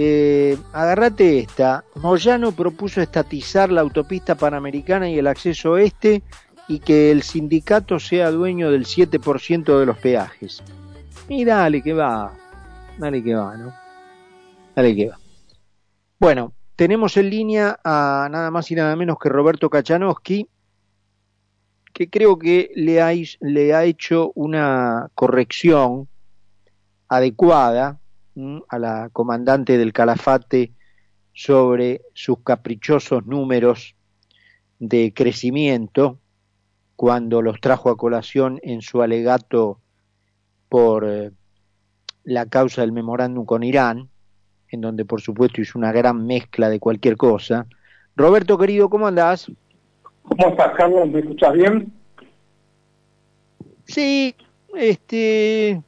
eh, agarrate esta. Moyano propuso estatizar la autopista panamericana y el acceso este y que el sindicato sea dueño del 7% de los peajes. Y dale que va, dale que va, ¿no? Dale que va. Bueno, tenemos en línea a nada más y nada menos que Roberto Kachanowski, que creo que le ha, le ha hecho una corrección adecuada a la comandante del Calafate sobre sus caprichosos números de crecimiento cuando los trajo a colación en su alegato por eh, la causa del memorándum con Irán, en donde por supuesto hizo una gran mezcla de cualquier cosa. Roberto querido, ¿cómo andás? ¿Cómo estás, Carlos? ¿Me escuchas bien? Sí, este,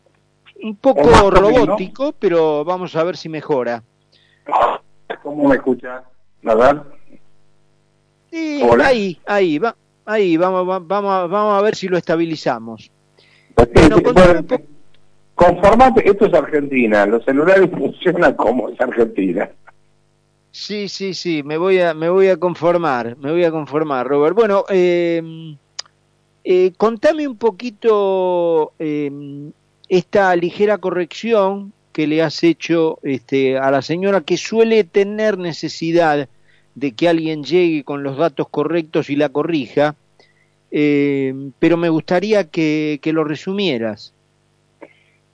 un poco robótico, pero vamos a ver si mejora. ¿Cómo me escuchas? ¿Verdad? Sí, ahí, ahí, va, ahí, vamos, vamos, vamos a ver si lo estabilizamos. conformate, esto es Argentina, los celulares funcionan como es Argentina. Sí, sí, sí, me voy a, me voy a conformar, me voy a conformar, Robert. Bueno, eh, eh, contame un poquito eh, esta ligera corrección que le has hecho este, a la señora que suele tener necesidad de que alguien llegue con los datos correctos y la corrija, eh, pero me gustaría que, lo resumieras.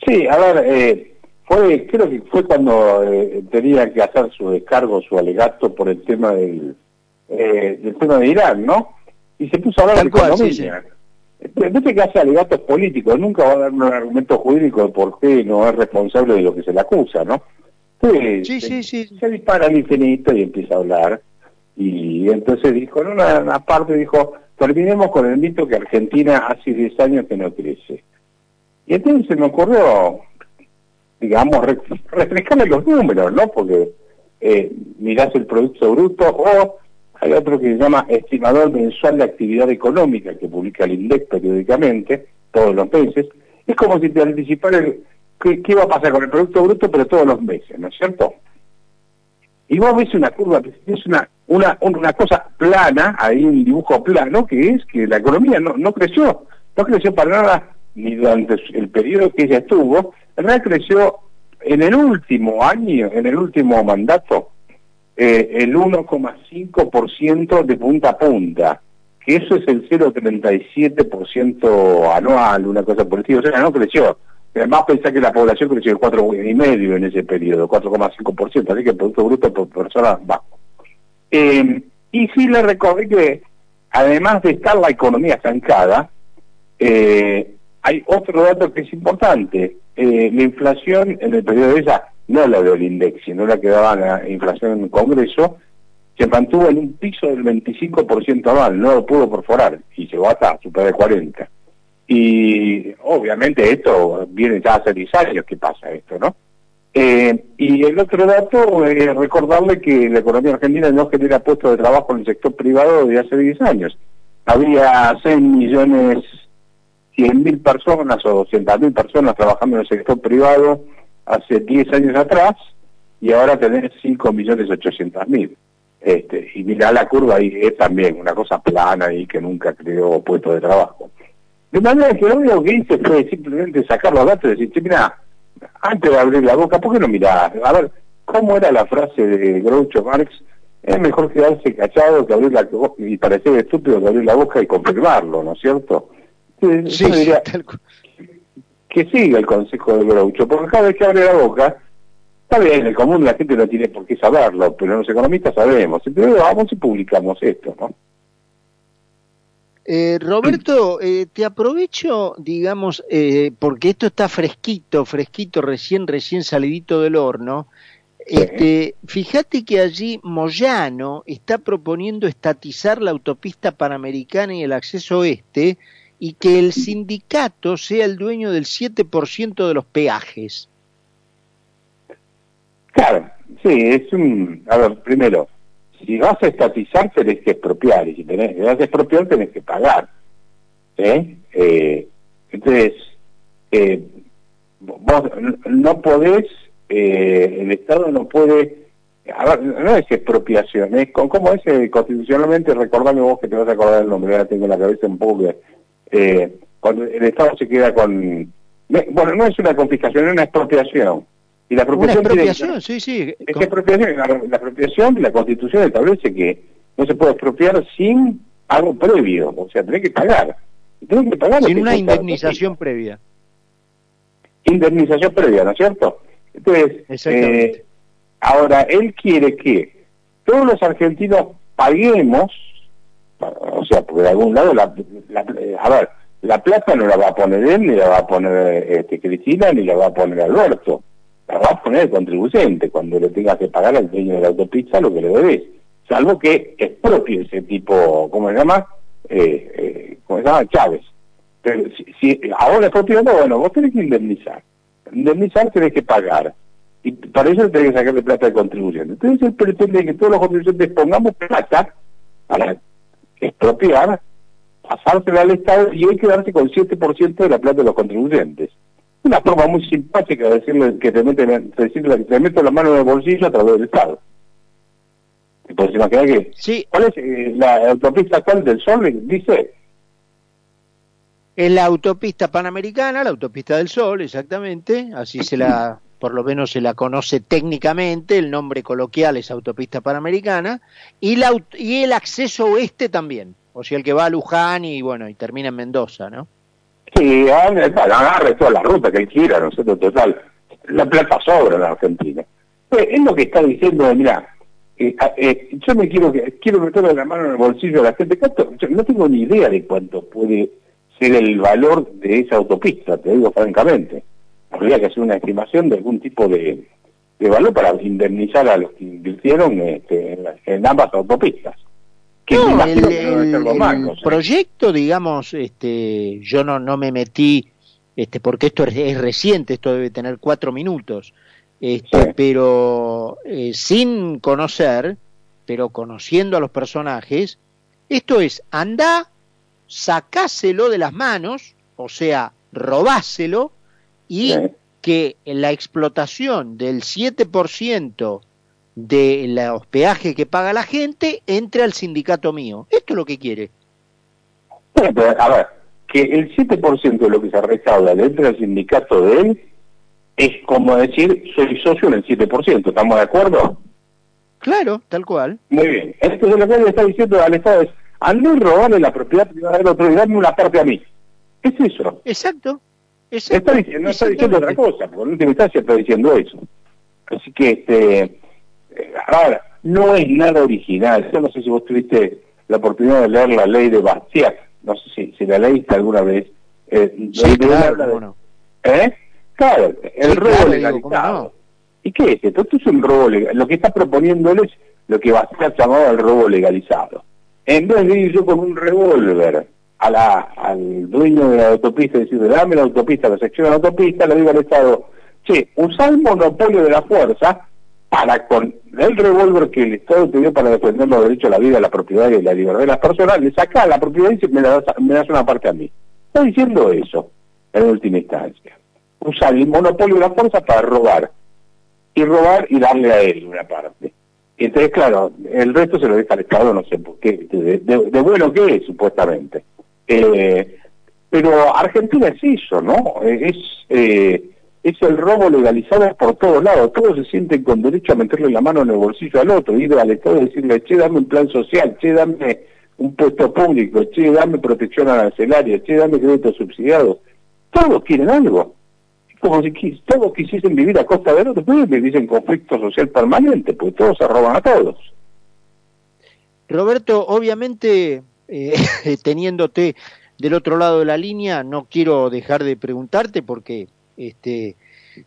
Sí, a ver, eh, fue, creo que fue cuando eh, tenía que hacer su descargo, su alegato por el tema del, del tema de Irán, ¿no? Y se puso a hablar de economía. Vete que hace alegatos políticos, nunca va a dar un argumento jurídico de por qué no es responsable de lo que se le acusa, ¿no? sí, sí, sí. Se dispara al infinito y empieza a hablar. Y entonces dijo, en una, parte dijo, terminemos con el mito que Argentina hace 10 años que no crece. Y entonces se me ocurrió, digamos, refrescarle los números, ¿no? Porque eh, mirás el Producto Bruto o hay otro que se llama Estimador Mensual de Actividad Económica, que publica el INDEC periódicamente, todos los meses. Es como si te anticipara el, qué, va a pasar con el Producto Bruto, pero todos los meses, ¿no es cierto? Y vos ves una curva, es una, una, una cosa plana, ahí un dibujo plano, que es que la economía no, no creció, no creció para nada ni durante el periodo que ella estuvo, en realidad creció en el último año, en el último mandato, eh, el 1,5% de punta a punta, que eso es el 0,37% anual, una cosa por el estilo, o sea, no creció. Además pensar que la población creció el 4,5% en ese periodo, 4,5%, así que el Producto Bruto por persona bajo. Eh, y sí le recordé que, además de estar la economía estancada, eh, hay otro dato que es importante. la inflación en el periodo de esa no la del INDEX, sino la que daba la inflación en el Congreso, se mantuvo en un piso del 25% anual, no lo pudo perforar y llegó hasta superar el 40%. Y obviamente esto viene ya hace 10 años que pasa esto, ¿no? Eh, y el otro dato es recordarle que la economía argentina no genera puestos de trabajo en el sector privado desde hace 10 años. Había 6 millones 100 mil personas o 200 mil personas trabajando en el sector privado hace 10 años atrás y ahora tenés 5.800.000. Este, y mira la curva ahí es también una cosa plana y que nunca creó puestos de trabajo. De manera que lo único que hice fue simplemente sacar los datos y decir, mira, antes de abrir la boca, ¿por qué no mirás? A ver, ¿cómo era la frase de Groucho Marx? Es mejor quedarse cachado que abrir la boca y parecer estúpido que abrir la boca y confirmarlo, ¿no es cierto? Sí, diría, que siga el consejo de Groucho, porque cada vez que abre la boca, está bien, el común la gente no tiene por qué saberlo, pero los economistas sabemos. Entonces vamos y publicamos esto, ¿no? Eh, Roberto, eh, te aprovecho, digamos, eh, porque esto está fresquito, fresquito, recién, recién salidito del horno. Este, fíjate que allí Moyano está proponiendo estatizar la autopista panamericana y el acceso oeste y que el sindicato sea el dueño del 7% de los peajes. Claro, sí, es un... A ver, primero, si vas a estatizar tenés que expropiar, y si tenés, vas a expropiar tenés que pagar. ¿eh? entonces, eh, vos no podés eh, el Estado no puede, a ver, no es expropiación, es con, ¿cómo es constitucionalmente? Recordame vos que te vas a acordar el nombre, ya tengo en la cabeza un poco eh, cuando el Estado se queda con, bueno, no es una confiscación, es una expropiación. Y la expropiación, sí, sí. Es expropiación, la, la expropiación de la Constitución establece que no se puede expropiar sin algo previo, o sea, tiene que pagar. Tiene que pagar sin una indemnización previa. Indemnización previa, ¿no es cierto? Entonces, eh, ahora, él quiere que todos los argentinos paguemos, o sea, porque de algún lado, la, a ver, la plata no la va a poner él, ni la va a poner este, Cristina, ni la va a poner Alberto. La va a poner el contribuyente cuando le tenga que pagar al dueño de la autopista lo que le debes. Salvo que es propio ese tipo, ¿cómo se llama? Eh, eh, ¿Cómo se llama? Chávez. Pero si, ahora es propio, no, bueno, vos tenés que indemnizar. Indemnizar tenés que pagar. Y para eso tenés que sacarle plata de contribuyente. Entonces él pretende que todos los contribuyentes pongamos plata para expropiar pasársela al Estado y hay que darse con 7% de la plata de los contribuyentes. Una forma muy simpática de decirle que te meten, decirle que te meto la mano en el bolsillo a través del Estado. ¿Te puedes imaginar que? Sí. ¿Cuál es eh, la autopista actual del Sol? Dice. Es la autopista panamericana, la autopista del Sol, exactamente. Así se la, por lo menos se la conoce técnicamente. El nombre coloquial es autopista panamericana. Y, la, y el acceso oeste también. O sea, el que va a Luján y bueno, y termina en Mendoza, ¿no? Sí, agarre toda la ruta que él quiera, ¿no sé, total. La plata sobra en la Argentina. Pues, es lo que está diciendo, mira, eh, eh, yo me quiero quiero meterle la mano en el bolsillo de la gente. Yo no tengo ni idea de cuánto puede ser el valor de esa autopista, te digo francamente. Habría que hacer una estimación de algún tipo de, valor para indemnizar a los que invirtieron este, en ambas autopistas. El, proyecto, digamos, este, yo no, no me metí, este, porque esto es, reciente, esto debe tener cuatro minutos, este, pero eh, sin conocer, pero conociendo a los personajes, esto es, anda, sacáselo de las manos, o sea, robáselo, y que la explotación del 7% de los peajes que paga la gente entre al sindicato mío. Esto es lo que quiere. a ver, que el 7% de lo que se recauda entre al sindicato de él es como decir, soy socio en el 7%, ¿estamos de acuerdo? Claro, tal cual. Muy bien. Entonces lo que le está diciendo al Estado es, al no robarle la propiedad privada del otro y darme una parte a mí. Es eso. Exacto. Está diciendo, no está diciendo otra cosa, porque en última instancia está diciendo eso. Así que, este, Ahora, no es nada original. Yo no sé si vos tuviste la oportunidad de leer la ley de Bastiat. No sé si, si la leíste alguna vez. Eh, sí, claro, ¿Eh? Claro, el robo legalizado. ¿Y qué es esto? Esto es un robo legal. Lo que está proponiendo él es lo que Bastiat llamaba el robo legalizado. En vez de ir yo con un revólver a la, al dueño de la autopista y decirle, dame la autopista, la sección de la autopista, le digo al Estado, che, usa el monopolio de la fuerza para con el revólver que el Estado te dio para defender los derechos a la vida, la propiedad y la libertad de las personas, le saca la propiedad y me, das, me das una parte a mí. Está diciendo eso, en última instancia. Usar el monopolio de la fuerza para robar. Y robar y darle a él una parte. Entonces, claro, el resto se lo deja al Estado, no sé por qué, de, bueno que es, supuestamente. Eh, pero Argentina es eso, ¿no? Es... Eh, es el robo legalizado por todos lados. Todos se sienten con derecho a meterle la mano en el bolsillo al otro, ir al Estado y decirle, che, dame un plan social, che, dame un puesto público, che, dame protección arancelaria, che, dame crédito subsidiado. Todos quieren algo. Como si todos quisiesen vivir a costa del otro, pero vivir en conflicto social permanente, pues todos se roban a todos. Roberto, obviamente, eh, teniéndote del otro lado de la línea, no quiero dejar de preguntarte porque este,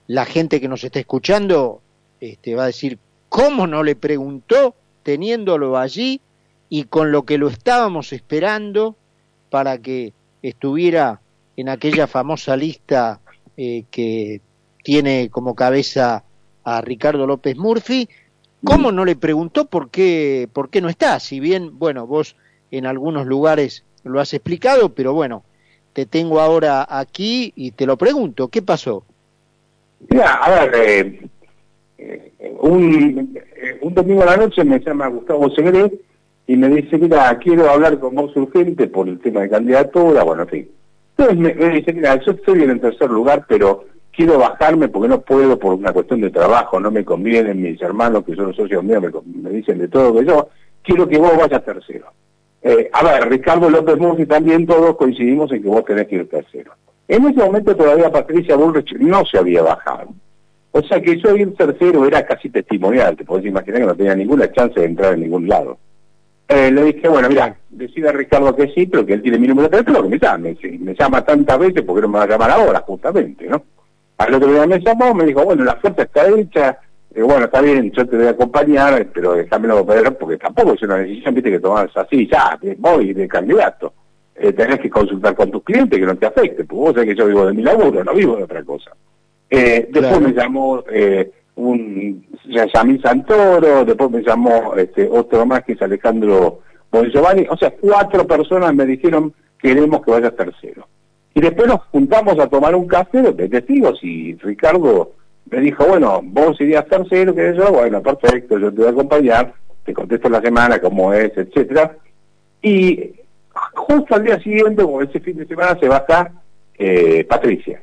la gente que nos está escuchando este, va a decir, ¿cómo no le preguntó teniéndolo allí y con lo que lo estábamos esperando para que estuviera en aquella famosa lista eh, que tiene como cabeza a Ricardo López Murphy? ¿Cómo no le preguntó por qué, por qué no está? Si bien, bueno, vos en algunos lugares lo has explicado, pero bueno, te tengo ahora aquí y te lo pregunto, ¿qué pasó? Mira, a ver, eh, eh, un, un domingo a la noche me llama Gustavo Segre y me dice, mira, quiero hablar con vos urgente por el tema de candidatura, bueno, en fin. Entonces me, dice, mira, yo estoy en el tercer lugar, pero quiero bajarme porque no puedo por una cuestión de trabajo, no me convienen mis hermanos que son socios míos, me, dicen de todo que yo, quiero que vos vayas tercero. Eh, a ver, Ricardo López Murphy también todos coincidimos en que vos tenés que ir tercero. En ese momento todavía Patricia Bullrich no se había bajado. O sea que yo ir tercero era casi testimonial, te podés imaginar que no tenía ninguna chance de entrar en ningún lado. Eh, le dije, bueno, mira, decida Ricardo que sí, pero que él tiene mi número de teléfono, que me llame. me llama tantas veces, porque no me va a llamar ahora, justamente, ¿no? Al otro día me llamó, me dijo, bueno, la oferta está hecha, eh, bueno, está bien, yo te voy a acompañar, pero déjamelo ver, porque tampoco es una decisión, viste, que tomas así, ya, voy de candidato. Eh, tenés que consultar con tus clientes que no te afecte, porque vos sabés que yo vivo de mi laburo, no vivo de otra cosa. Eh, después me llamó eh, un Yamil Santoro, después me llamó este, otro más que es Alejandro Bongiovanni, o sea, cuatro personas me dijeron queremos que vayas tercero. Y después nos juntamos a tomar un café de testigos y Ricardo me dijo, bueno, vos irías tercero, que yo, bueno, perfecto, yo te voy a acompañar, te contesto la semana cómo es, etcétera. Y justo al día siguiente, o ese fin de semana, se baja eh, Patricia.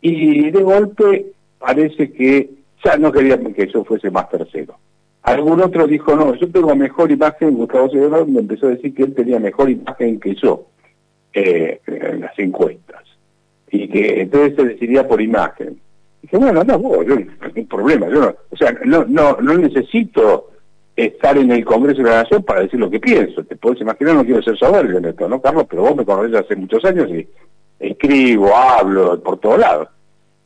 Y de golpe parece que ya no querían que yo fuese más tercero. Algún otro dijo, no, yo tengo mejor imagen, Gustavo Seguridad me empezó a decir que él tenía mejor imagen que yo eh, en las encuestas. Y que entonces se decidía por imagen. Dije, bueno, no, yo no hay problema, yo no, o sea, no, no, no necesito estar en el Congreso de la Nación para decir lo que pienso. Te puedes imaginar, no quiero ser soberbio en esto, ¿no, Carlos? Pero vos me conoces hace muchos años y escribo, hablo por todos lados.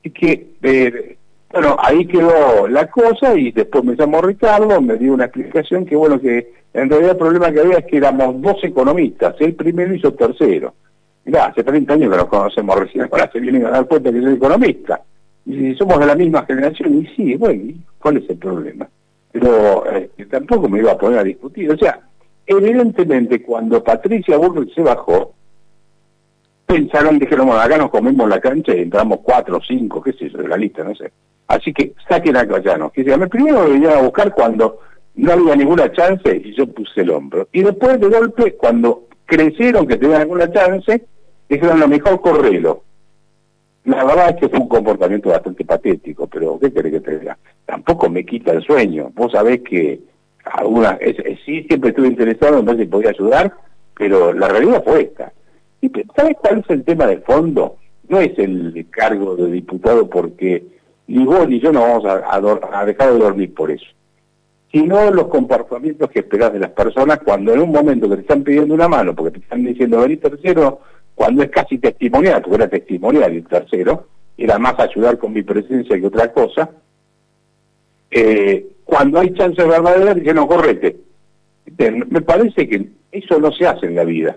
Y que eh, bueno, ahí quedó la cosa y después me llamó Ricardo, me dio una explicación que bueno, que en realidad el problema que había es que éramos dos economistas, el primero hizo tercero. Mirá, hace 30 años que nos conocemos recién, ahora se vienen a dar cuenta que soy economista. Y somos de la misma generación, y sí, bueno, ¿cuál es el problema? Pero eh, tampoco me iba a poner a discutir. O sea, evidentemente cuando Patricia Burrich se bajó, pensaron, dijeron, bueno, acá nos comemos la cancha y entramos cuatro o cinco, qué sé yo, de la lista, no sé. Así que saquen a Cayano. Que primero me venían a buscar cuando no había ninguna chance y yo puse el hombro. Y después de golpe, cuando crecieron que tenían alguna chance, dijeron lo mejor correlo. La verdad es que fue un comportamiento bastante patético, pero ¿qué querés que te diga? Tampoco me quita el sueño. Vos sabés que alguna, sí siempre estuve interesado en ver si podía ayudar, pero la realidad fue esta. ¿Y sabes cuál es el tema de fondo? No es el cargo de diputado porque ni vos ni yo no vamos a, dejar de dormir por eso, sino los comportamientos que esperás de las personas cuando en un momento que te están pidiendo una mano, porque te están diciendo venir tercero, cuando es casi testimonial, porque era testimonial el tercero, era más ayudar con mi presencia que otra cosa, eh, cuando hay chance verdadera, dicen, no, correte. Me parece que eso no se hace en la vida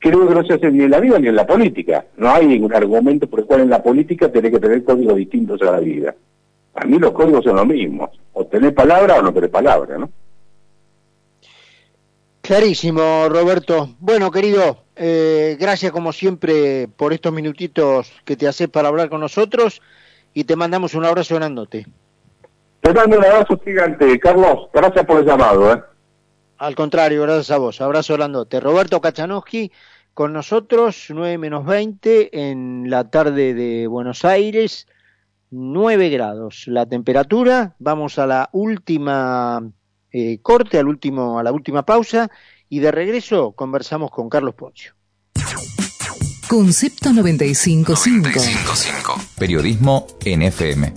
creo que no se hace ni en la vida ni en la política. No hay ningún argumento por el cual en la política tenés que tener códigos distintos a la vida. A mí los códigos son los mismos. O tenés palabra o no tenés palabra, ¿no? Clarísimo, Roberto. Bueno, querido, eh, gracias como siempre por estos minutitos que te haces para hablar con nosotros y te mandamos un abrazo grandote. Te mando un abrazo gigante, Carlos. Gracias por el llamado. ¿eh? Al contrario, gracias a vos. Abrazo grandote. Roberto Kachanowski con nosotros, 9 menos 20 en la tarde de Buenos Aires, 9 grados la temperatura. Vamos a la última eh, corte, al último, a la última pausa y de regreso conversamos con Carlos Poncio. Concepto 955. 955. Periodismo NFM.